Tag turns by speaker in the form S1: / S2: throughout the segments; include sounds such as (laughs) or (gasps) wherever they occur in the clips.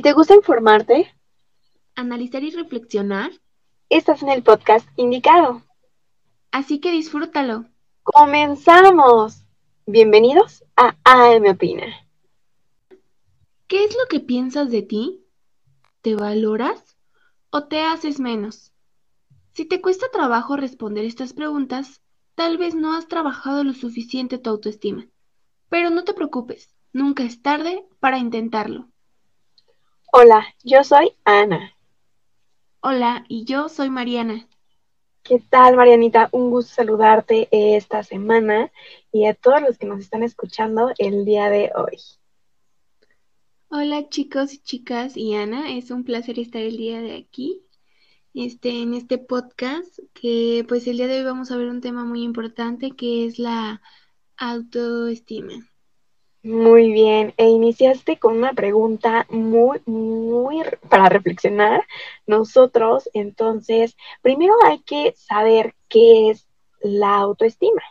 S1: Si te gusta informarte,
S2: analizar y reflexionar,
S1: estás en el podcast indicado.
S2: Así que disfrútalo.
S1: ¡Comenzamos! Bienvenidos a AM Opina.
S2: ¿Qué es lo que piensas de ti? ¿Te valoras o te haces menos? Si te cuesta trabajo responder estas preguntas, tal vez no has trabajado lo suficiente tu autoestima. Pero no te preocupes, nunca es tarde para intentarlo.
S1: Hola, yo soy Ana.
S2: Hola, y yo soy Mariana.
S1: ¿Qué tal, Marianita? Un gusto saludarte esta semana y a todos los que nos están escuchando el día de hoy.
S2: Hola, chicos y chicas y Ana, es un placer estar el día de aquí, este, en este podcast, que pues el día de hoy vamos a ver un tema muy importante que es la autoestima.
S1: Muy bien, e iniciaste con una pregunta muy, muy para reflexionar nosotros. Entonces, primero hay que saber qué es la autoestima.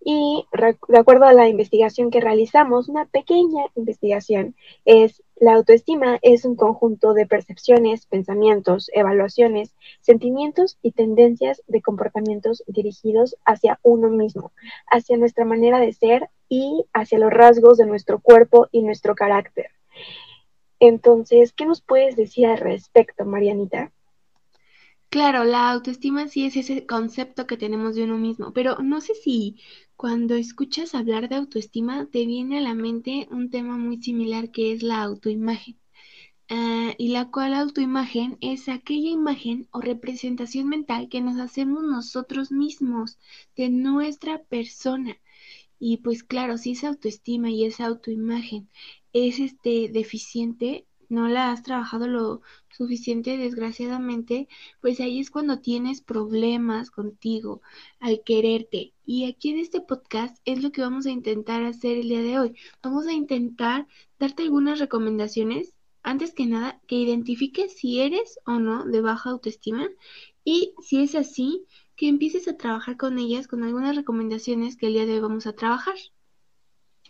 S1: Y de acuerdo a la investigación que realizamos, una pequeña investigación, es la autoestima es un conjunto de percepciones, pensamientos, evaluaciones, sentimientos y tendencias de comportamientos dirigidos hacia uno mismo, hacia nuestra manera de ser y hacia los rasgos de nuestro cuerpo y nuestro carácter. Entonces, ¿qué nos puedes decir al respecto, Marianita?
S2: Claro, la autoestima sí es ese concepto que tenemos de uno mismo, pero no sé si cuando escuchas hablar de autoestima te viene a la mente un tema muy similar que es la autoimagen. Ah, y la cual autoimagen es aquella imagen o representación mental que nos hacemos nosotros mismos de nuestra persona. Y pues claro, si esa autoestima y esa autoimagen es este deficiente, no la has trabajado lo suficiente, desgraciadamente, pues ahí es cuando tienes problemas contigo al quererte. Y aquí en este podcast es lo que vamos a intentar hacer el día de hoy. Vamos a intentar darte algunas recomendaciones, antes que nada, que identifiques si eres o no de baja autoestima y si es así, que empieces a trabajar con ellas con algunas recomendaciones que el día de hoy vamos a trabajar.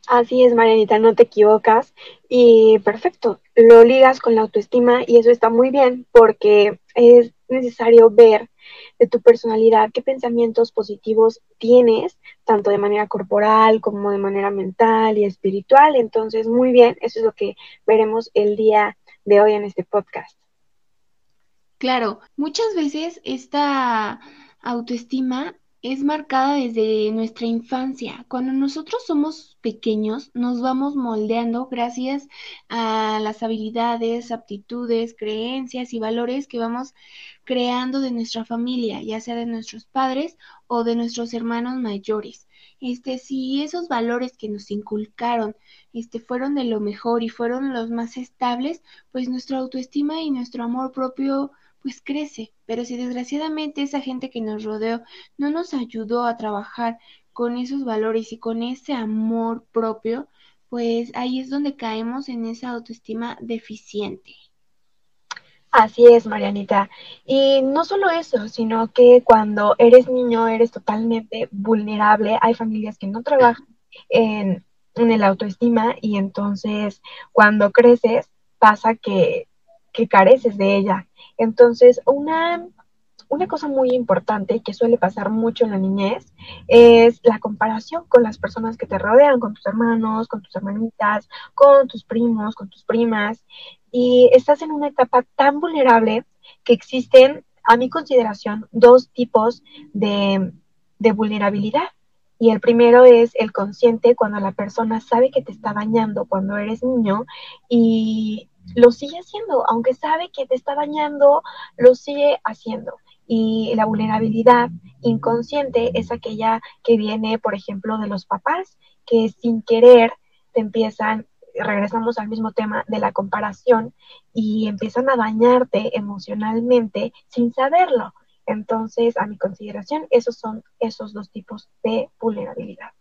S1: Así es, Marianita, no te equivocas. Y perfecto, lo ligas con la autoestima y eso está muy bien porque es necesario ver de tu personalidad qué pensamientos positivos tienes, tanto de manera corporal como de manera mental y espiritual. Entonces, muy bien, eso es lo que veremos el día de hoy en este podcast.
S2: Claro, muchas veces esta autoestima es marcada desde nuestra infancia. Cuando nosotros somos pequeños, nos vamos moldeando gracias a las habilidades, aptitudes, creencias y valores que vamos creando de nuestra familia, ya sea de nuestros padres o de nuestros hermanos mayores. Este, si esos valores que nos inculcaron, este, fueron de lo mejor y fueron los más estables, pues nuestra autoestima y nuestro amor propio pues crece. Pero si desgraciadamente esa gente que nos rodeó no nos ayudó a trabajar con esos valores y con ese amor propio, pues ahí es donde caemos en esa autoestima deficiente.
S1: Así es, Marianita. Y no solo eso, sino que cuando eres niño eres totalmente vulnerable. Hay familias que no trabajan en, en el autoestima y entonces cuando creces pasa que, que careces de ella. Entonces, una, una cosa muy importante que suele pasar mucho en la niñez es la comparación con las personas que te rodean, con tus hermanos, con tus hermanitas, con tus primos, con tus primas. Y estás en una etapa tan vulnerable que existen, a mi consideración, dos tipos de, de vulnerabilidad. Y el primero es el consciente, cuando la persona sabe que te está dañando cuando eres niño y lo sigue haciendo, aunque sabe que te está dañando, lo sigue haciendo. Y la vulnerabilidad inconsciente es aquella que viene, por ejemplo, de los papás, que sin querer te empiezan, regresamos al mismo tema de la comparación, y empiezan a dañarte emocionalmente sin saberlo. Entonces, a mi consideración, esos son esos dos tipos de vulnerabilidad.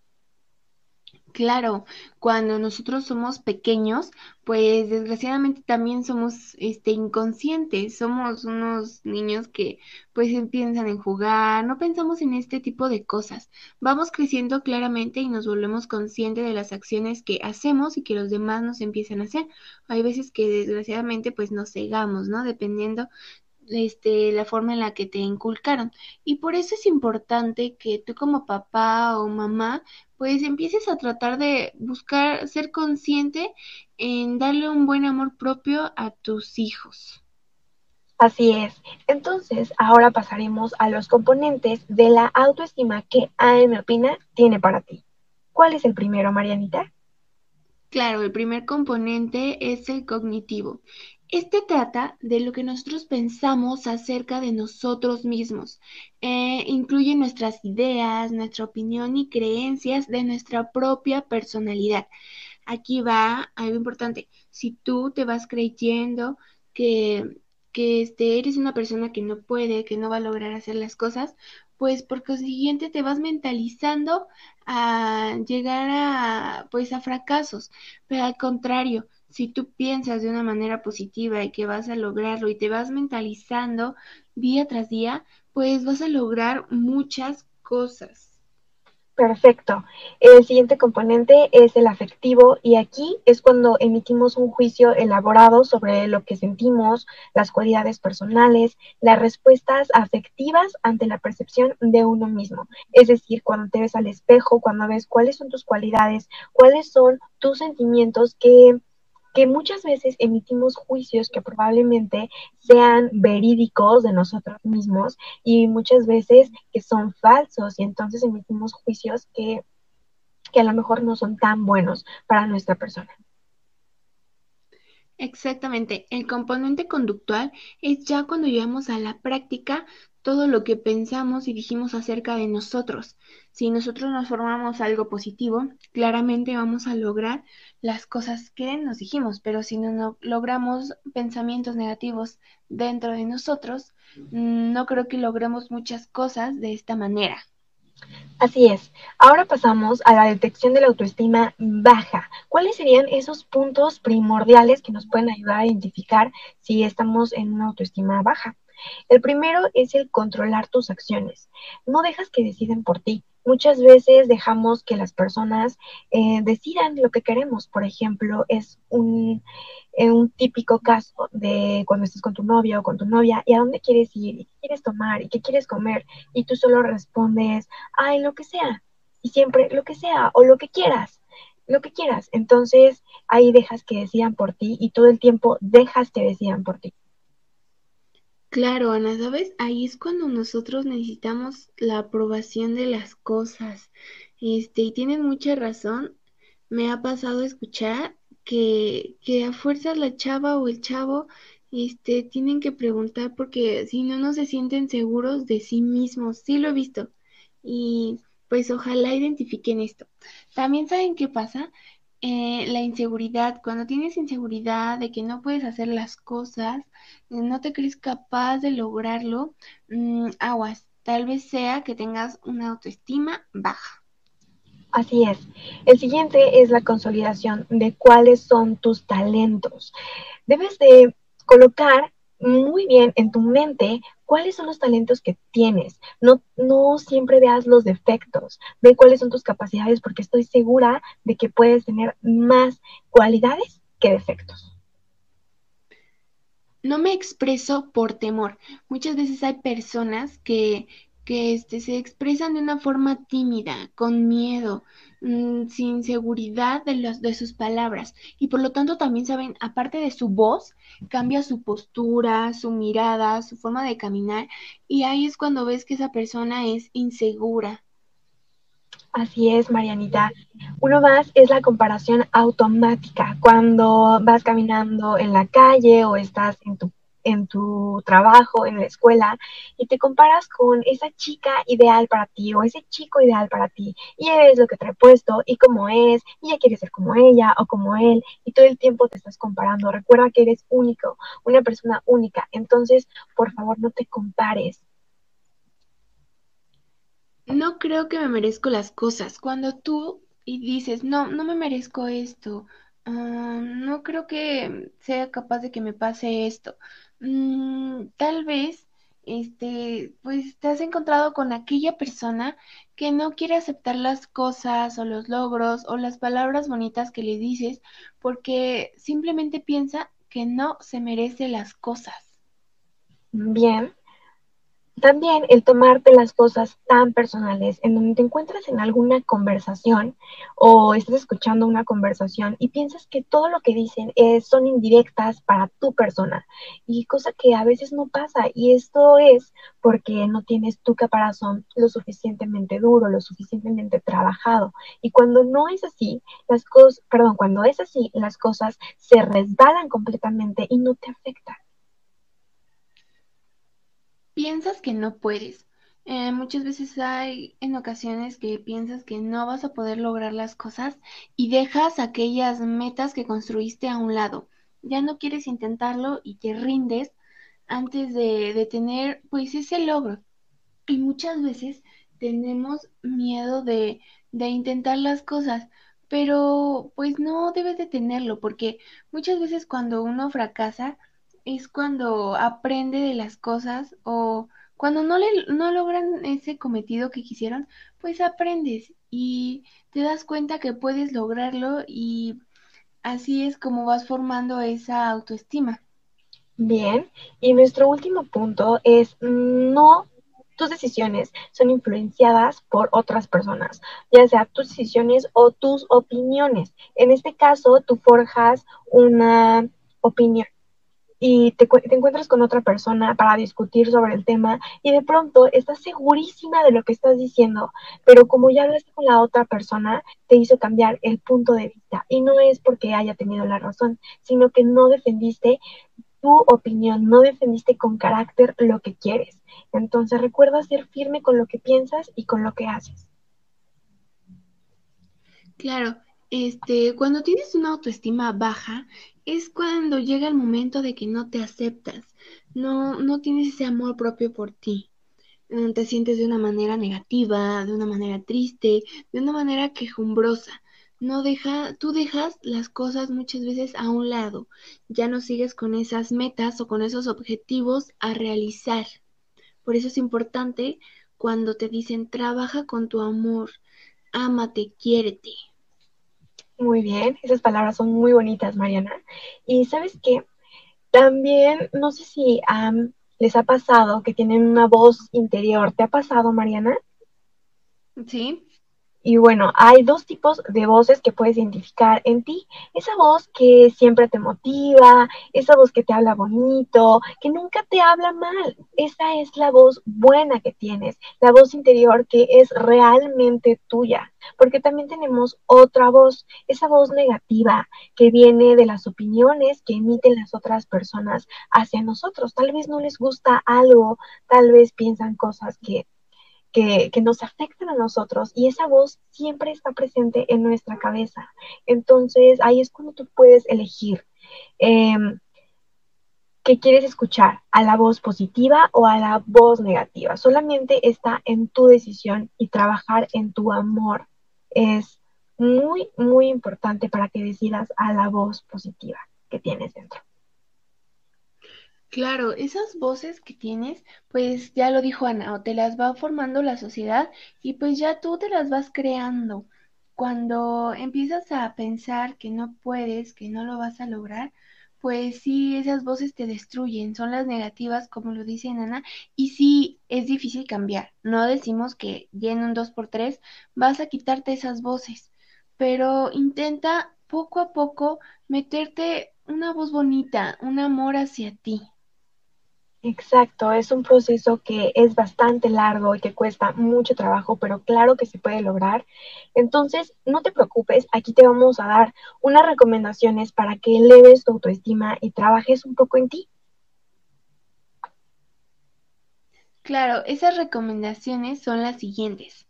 S2: Claro, cuando nosotros somos pequeños, pues desgraciadamente también somos este inconscientes, somos unos niños que pues piensan en jugar, no pensamos en este tipo de cosas. Vamos creciendo claramente y nos volvemos conscientes de las acciones que hacemos y que los demás nos empiezan a hacer. Hay veces que desgraciadamente pues nos cegamos, ¿no? Dependiendo este, la forma en la que te inculcaron. Y por eso es importante que tú como papá o mamá, pues empieces a tratar de buscar ser consciente en darle un buen amor propio a tus hijos.
S1: Así es. Entonces, ahora pasaremos a los componentes de la autoestima que AM Opina tiene para ti. ¿Cuál es el primero, Marianita?
S2: Claro, el primer componente es el cognitivo. Este trata de lo que nosotros pensamos acerca de nosotros mismos. Eh, incluye nuestras ideas, nuestra opinión y creencias de nuestra propia personalidad. Aquí va algo importante. Si tú te vas creyendo que, que este, eres una persona que no puede, que no va a lograr hacer las cosas, pues por consiguiente te vas mentalizando a llegar a, pues, a fracasos. Pero al contrario, si tú piensas de una manera positiva y que vas a lograrlo y te vas mentalizando día tras día, pues vas a lograr muchas cosas.
S1: Perfecto. El siguiente componente es el afectivo y aquí es cuando emitimos un juicio elaborado sobre lo que sentimos, las cualidades personales, las respuestas afectivas ante la percepción de uno mismo. Es decir, cuando te ves al espejo, cuando ves cuáles son tus cualidades, cuáles son tus sentimientos que que muchas veces emitimos juicios que probablemente sean verídicos de nosotros mismos y muchas veces que son falsos y entonces emitimos juicios que, que a lo mejor no son tan buenos para nuestra persona.
S2: Exactamente. El componente conductual es ya cuando llevamos a la práctica todo lo que pensamos y dijimos acerca de nosotros. Si nosotros nos formamos algo positivo, claramente vamos a lograr las cosas que nos dijimos, pero si no, logramos pensamientos negativos dentro de nosotros, no creo que logremos muchas cosas de esta manera.
S1: Así es. Ahora pasamos a la detección de la autoestima baja. ¿Cuáles serían esos puntos primordiales que nos pueden ayudar a identificar si estamos en una autoestima baja? El primero es el controlar tus acciones. No dejas que deciden por ti. Muchas veces dejamos que las personas eh, decidan lo que queremos. Por ejemplo, es un, eh, un típico caso de cuando estás con tu novia o con tu novia y a dónde quieres ir, y qué quieres tomar, y qué quieres comer, y tú solo respondes, ay, lo que sea, y siempre lo que sea, o lo que quieras lo que quieras. Entonces ahí dejas que decidan por ti y todo el tiempo dejas que decidan por ti.
S2: Claro, Ana, ¿sabes? Ahí es cuando nosotros necesitamos la aprobación de las cosas. Este, y tienes mucha razón. Me ha pasado escuchar que, que a fuerza la chava o el chavo, este, tienen que preguntar porque si no, no se sienten seguros de sí mismos. Sí lo he visto. Y pues ojalá identifiquen esto. También saben qué pasa, eh, la inseguridad, cuando tienes inseguridad de que no puedes hacer las cosas, no te crees capaz de lograrlo, mm, aguas, tal vez sea que tengas una autoestima baja.
S1: Así es. El siguiente es la consolidación de cuáles son tus talentos. Debes de colocar muy bien en tu mente cuáles son los talentos que tienes. No, no siempre veas los defectos, ve cuáles son tus capacidades porque estoy segura de que puedes tener más cualidades que defectos.
S2: No me expreso por temor. Muchas veces hay personas que, que este, se expresan de una forma tímida, con miedo, Mm, sin seguridad de, los, de sus palabras y por lo tanto también saben, aparte de su voz, cambia su postura, su mirada, su forma de caminar y ahí es cuando ves que esa persona es insegura.
S1: Así es, Marianita. Uno más es la comparación automática. Cuando vas caminando en la calle o estás en tu en tu trabajo, en la escuela, y te comparas con esa chica ideal para ti o ese chico ideal para ti, y es lo que ha puesto y cómo es, y ya quieres ser como ella o como él, y todo el tiempo te estás comparando. Recuerda que eres único, una persona única, entonces, por favor, no te compares.
S2: No creo que me merezco las cosas. Cuando tú y dices, no, no me merezco esto, ah, no creo que sea capaz de que me pase esto. Mm, tal vez, este, pues te has encontrado con aquella persona que no quiere aceptar las cosas o los logros o las palabras bonitas que le dices porque simplemente piensa que no se merece las cosas.
S1: Bien, también el tomarte las cosas tan personales, en donde te encuentras en alguna conversación o estás escuchando una conversación y piensas que todo lo que dicen es, son indirectas para tu persona y cosa que a veces no pasa y esto es porque no tienes tu caparazón lo suficientemente duro, lo suficientemente trabajado y cuando no es así, las cosas, perdón, cuando es así, las cosas se resbalan completamente y no te afectan
S2: piensas que no puedes. Eh, muchas veces hay en ocasiones que piensas que no vas a poder lograr las cosas y dejas aquellas metas que construiste a un lado. Ya no quieres intentarlo y te rindes antes de, de tener pues ese logro. Y muchas veces tenemos miedo de, de intentar las cosas, pero pues no debes de tenerlo porque muchas veces cuando uno fracasa, es cuando aprende de las cosas o cuando no, le, no logran ese cometido que quisieron, pues aprendes y te das cuenta que puedes lograrlo y así es como vas formando esa autoestima.
S1: Bien, y nuestro último punto es no tus decisiones son influenciadas por otras personas, ya sea tus decisiones o tus opiniones. En este caso, tú forjas una opinión y te, encuentras con otra persona para discutir sobre el tema y de pronto estás segurísima de lo que estás diciendo, pero como ya hablaste con la otra persona, te hizo cambiar el punto de vista. Y no es porque haya tenido la razón, sino que no defendiste tu opinión, no defendiste con carácter lo que quieres. Entonces recuerda ser firme con lo que piensas y con lo que haces.
S2: Claro, este, cuando tienes una autoestima baja, es cuando llega el momento de que no te aceptas, no, no tienes ese amor propio por ti. Mm, te sientes de una manera negativa, de una manera triste, de una manera quejumbrosa. No deja, tú dejas las cosas muchas veces a un lado. Ya no sigues con esas metas o con esos objetivos a realizar. Por eso es importante cuando te dicen trabaja con tu amor, ámate, quiérete.
S1: Muy bien, esas palabras son muy bonitas, Mariana. Y sabes qué, también no sé si les ha pasado que tienen una voz interior. ¿Te ha pasado, Mariana?
S2: Sí.
S1: Y bueno, hay dos tipos de voces que puedes identificar en ti. Esa voz que siempre te motiva, esa voz que te habla bonito, que nunca te habla mal. Esa es la voz buena que tienes, la voz interior que es realmente tuya. Porque también tenemos otra voz, esa voz negativa que viene de las opiniones que emiten las otras personas hacia nosotros. Tal vez no les gusta algo, tal vez piensan cosas que que, nos afectan a nosotros y esa voz siempre está presente en nuestra cabeza. Entonces ahí es cuando tú puedes elegir em, qué quieres escuchar, a la voz positiva o a la voz negativa. Solamente está en tu decisión y trabajar en tu amor es muy, muy importante para que decidas a la voz positiva que tienes dentro.
S2: Claro, esas voces que tienes, pues ya lo dijo Ana, o te las va formando la sociedad y pues ya tú te las vas creando. Cuando empiezas a pensar que no puedes, que no lo vas a lograr, pues sí, esas voces te destruyen, son las negativas, como lo dice Ana, y sí, es difícil cambiar. No decimos que ya en un 2x3 vas a quitarte esas voces, pero intenta poco a poco meterte una voz bonita, un amor hacia ti.
S1: Exacto, es un proceso que es bastante largo y que cuesta mucho trabajo, pero claro que se puede lograr. Entonces, no te preocupes, aquí te vamos a dar unas recomendaciones para que eleves tu autoestima y trabajes un poco en ti.
S2: Claro, esas recomendaciones son las siguientes.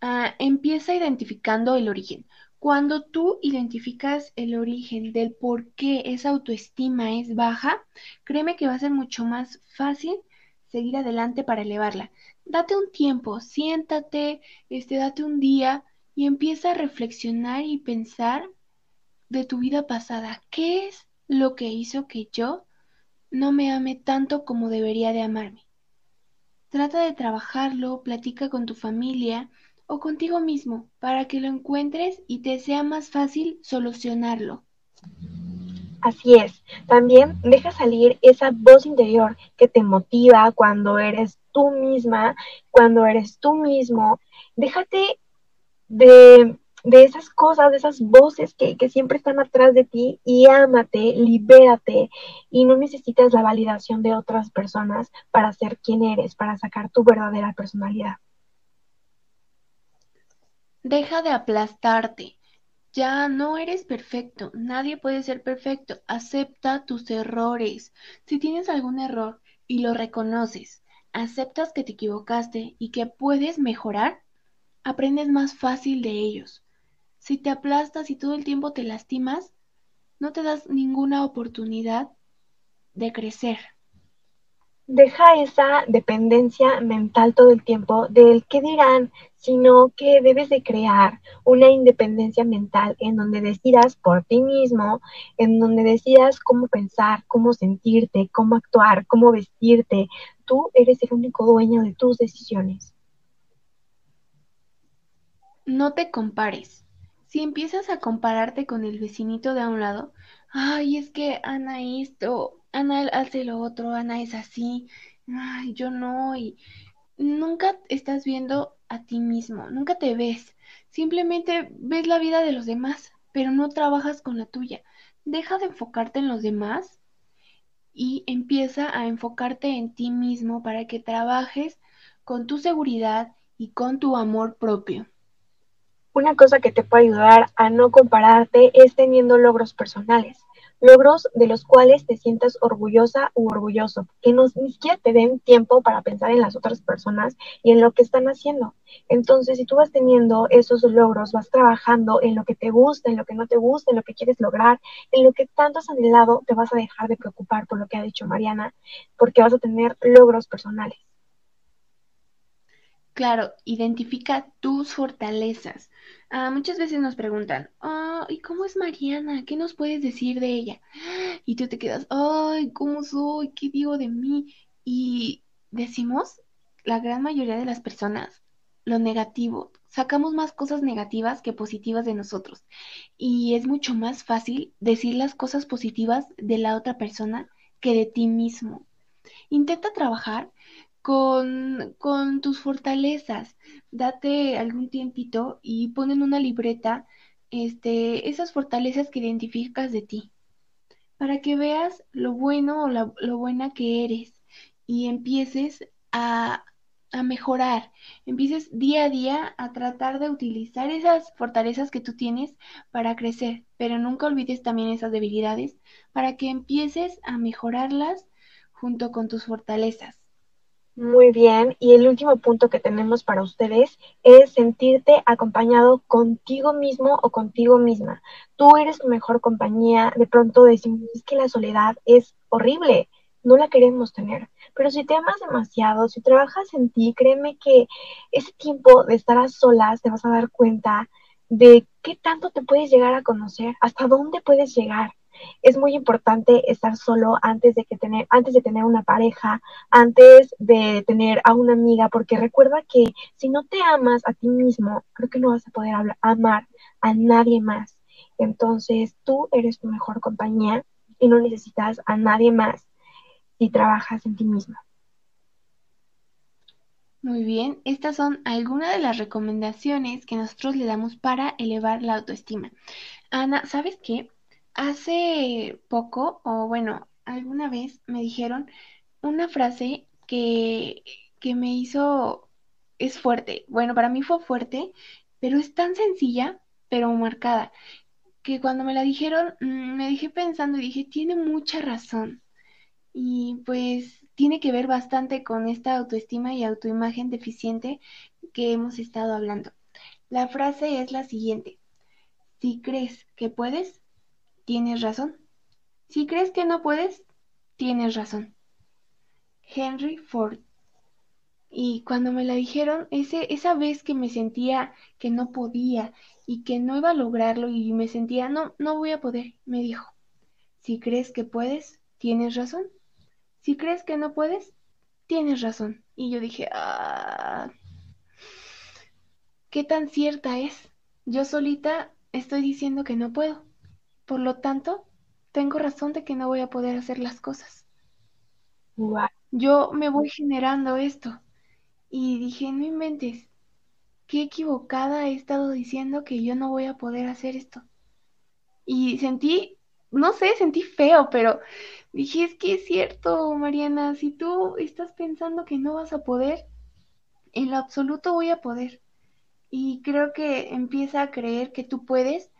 S2: Ah, empieza identificando el origen. Cuando tú identificas el origen del por qué esa autoestima es baja, créeme que va a ser mucho más fácil seguir adelante para elevarla. Date un tiempo, siéntate, este, date un día y empieza a reflexionar y pensar de tu vida pasada. ¿Qué es lo que hizo que yo no me ame tanto como debería de amarme? Trata de trabajarlo, platica con tu familia o contigo mismo para que lo encuentres y te sea más fácil solucionarlo.
S1: Así es. También deja salir esa voz interior que te motiva cuando eres tú misma, cuando eres tú mismo. Déjate de, esas cosas, de esas voces que, que siempre están atrás de ti y ámate, libérate y no necesitas la validación de otras personas para ser quien eres, para sacar tu verdadera personalidad.
S2: Deja de aplastarte. Ya no eres perfecto, nadie puede ser perfecto. Acepta tus errores. Si tienes algún error y lo reconoces, aceptas que te equivocaste y que puedes mejorar, aprendes más fácil de ellos. Si te aplastas y todo el tiempo te lastimas, no te das ninguna oportunidad de crecer.
S1: Deja esa dependencia mental todo el tiempo del qué dirán, sino que debes de crear una independencia mental en donde decidas por ti mismo, en donde decidas cómo pensar, cómo sentirte, cómo actuar, cómo vestirte. Tú eres el único dueño de tus decisiones.
S2: No te compares. Si empiezas a compararte con el vecinito de a un lado, ay, es que Ana esto, Ana hace lo otro, Ana es así, ay, yo no, y nunca estás viendo a ti mismo, nunca te ves, simplemente ves la vida de los demás, pero no trabajas con la tuya. Deja de enfocarte en los demás y empieza a enfocarte en ti mismo para que trabajes con tu seguridad y con tu amor propio.
S1: Una cosa que te puede ayudar a no compararte es teniendo logros personales, logros de los cuales te sientas orgullosa u orgulloso, que no, ni siquiera te den tiempo para pensar en las otras personas y en lo que están haciendo. Entonces, si tú vas teniendo esos logros, vas trabajando en lo que te gusta, en lo que no te gusta, en lo que quieres lograr, en lo que tanto has anhelado, te vas a dejar de preocupar por lo que ha dicho Mariana, porque vas a tener logros personales.
S2: Claro, identifica tus fortalezas. Ah, muchas veces nos preguntan, oh, ¿y cómo es Mariana? ¿Qué nos puedes decir de ella? (gasps) Y tú te quedas, ay, ¿cómo soy? ¿Qué digo de mí? Y decimos, la gran mayoría de las personas, lo negativo. Sacamos más cosas negativas que positivas de nosotros. Y es mucho más fácil decir las cosas positivas de la otra persona que de ti mismo. Intenta trabajar con, tus fortalezas. Date algún tiempito y pon en una libreta este, esas fortalezas que identificas de ti, para que veas lo bueno o lo buena que eres y empieces a, a mejorar, empieces día a día a tratar de utilizar esas fortalezas que tú tienes para crecer, pero nunca olvides también esas debilidades para que empieces a mejorarlas junto con tus fortalezas.
S1: Muy bien, y el último punto que tenemos para ustedes es sentirte acompañado contigo mismo o contigo misma. Tú eres tu mejor compañía, de pronto decimos que la soledad es horrible, no la queremos tener, pero si te amas demasiado, si trabajas en ti, créeme que ese tiempo de estar a solas te vas a dar cuenta de qué tanto te puedes llegar a conocer, hasta dónde puedes llegar es muy importante estar solo antes de que tener, antes de tener una pareja, antes de tener a una amiga, porque recuerda que si no te amas a ti mismo, creo que no vas a poder amar a nadie más. Entonces, tú eres tu mejor compañía y no necesitas a nadie más si trabajas en ti mismo.
S2: Muy bien, estas son algunas de las recomendaciones que nosotros le damos para elevar la autoestima. Ana, ¿sabes qué? Hace poco, o bueno, alguna vez me dijeron una frase que, que me hizo, es fuerte. Bueno, para mí fue fuerte, pero es tan sencilla, pero marcada, que cuando me la dijeron, mm, me dije pensando y dije, tiene mucha razón. Y pues tiene que ver bastante con esta autoestima y autoimagen deficiente que hemos estado hablando. La frase es la siguiente. Si crees que puedes, tienes razón. Si crees que no puedes, tienes razón. Henry Ford. Y cuando me la dijeron, ese, esa vez que me sentía que no podía y que no iba a lograrlo y me sentía, no, no voy a poder, me dijo, si crees que puedes, tienes razón. Si crees que no puedes, tienes razón. Y yo dije, ah, ¿qué tan cierta es? Yo solita estoy diciendo que no puedo. Por lo tanto, tengo razón de que no voy a poder hacer las cosas. Yo me voy generando esto. Y dije, no inventes, qué equivocada he estado diciendo que yo no voy a poder hacer esto. Y sentí, no sé, sentí feo, pero dije, es que es cierto, Mariana, si tú estás pensando que no vas a poder, en lo absoluto voy a poder. Y creo que empieza a creer que tú puedes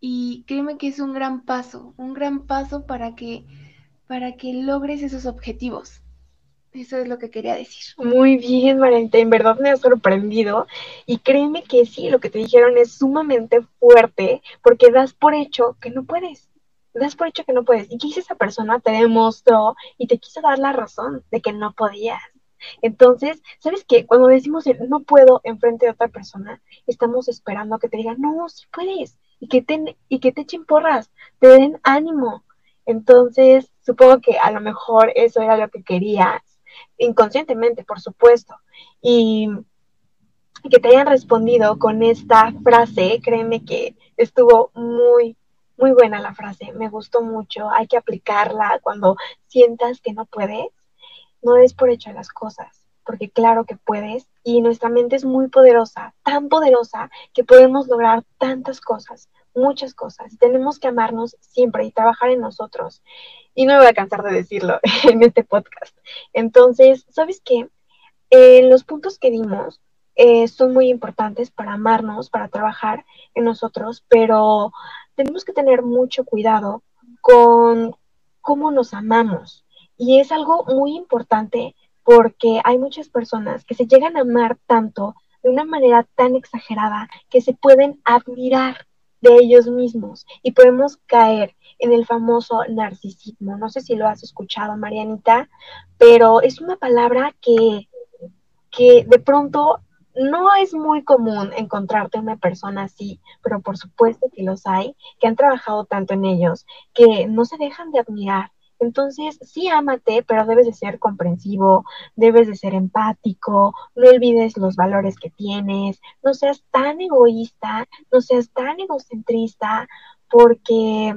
S2: y créeme que es un gran paso, un gran paso para que para que logres esos objetivos. Eso es lo que quería decir.
S1: Muy bien, Marente, en verdad me ha sorprendido y créeme que sí, lo que te dijeron es sumamente fuerte porque das por hecho que no puedes. Das por hecho que no puedes. Y que esa persona te demostró y te quiso dar la razón de que no podías. Entonces, ¿sabes qué? Cuando decimos no puedo enfrente de otra persona, estamos esperando a que te digan, no, sí puedes, y que te, y que te echen porras, te den ánimo. Entonces, supongo que a lo mejor eso era lo que querías, inconscientemente, por supuesto. Y que te hayan respondido con esta frase, créeme que estuvo muy, muy buena la frase, me gustó mucho, hay que aplicarla cuando sientas que no puedes, no es por hecho las cosas, porque claro que puedes y nuestra mente es muy poderosa, tan poderosa que podemos lograr tantas cosas muchas cosas. Tenemos que amarnos siempre y trabajar en nosotros. Y no me voy a cansar de decirlo (laughs) en este podcast. Entonces, ¿sabes qué? Eh, los puntos que dimos eh, son muy importantes para amarnos, para trabajar en nosotros, pero tenemos que tener mucho cuidado con cómo nos amamos. Y es algo muy importante porque hay muchas personas que se llegan a amar tanto de una manera tan exagerada que se pueden admirar de ellos mismos y podemos caer en el famoso narcisismo. No sé si lo has escuchado, Marianita, pero es una palabra que, que de pronto no es muy común encontrarte una persona así, pero por supuesto que los hay, que han trabajado tanto en ellos, que no se dejan de admirar, entonces, sí, ámate, pero debes de ser comprensivo, debes de ser empático, no olvides los valores que tienes, no seas tan egoísta, no seas tan egocentrista, porque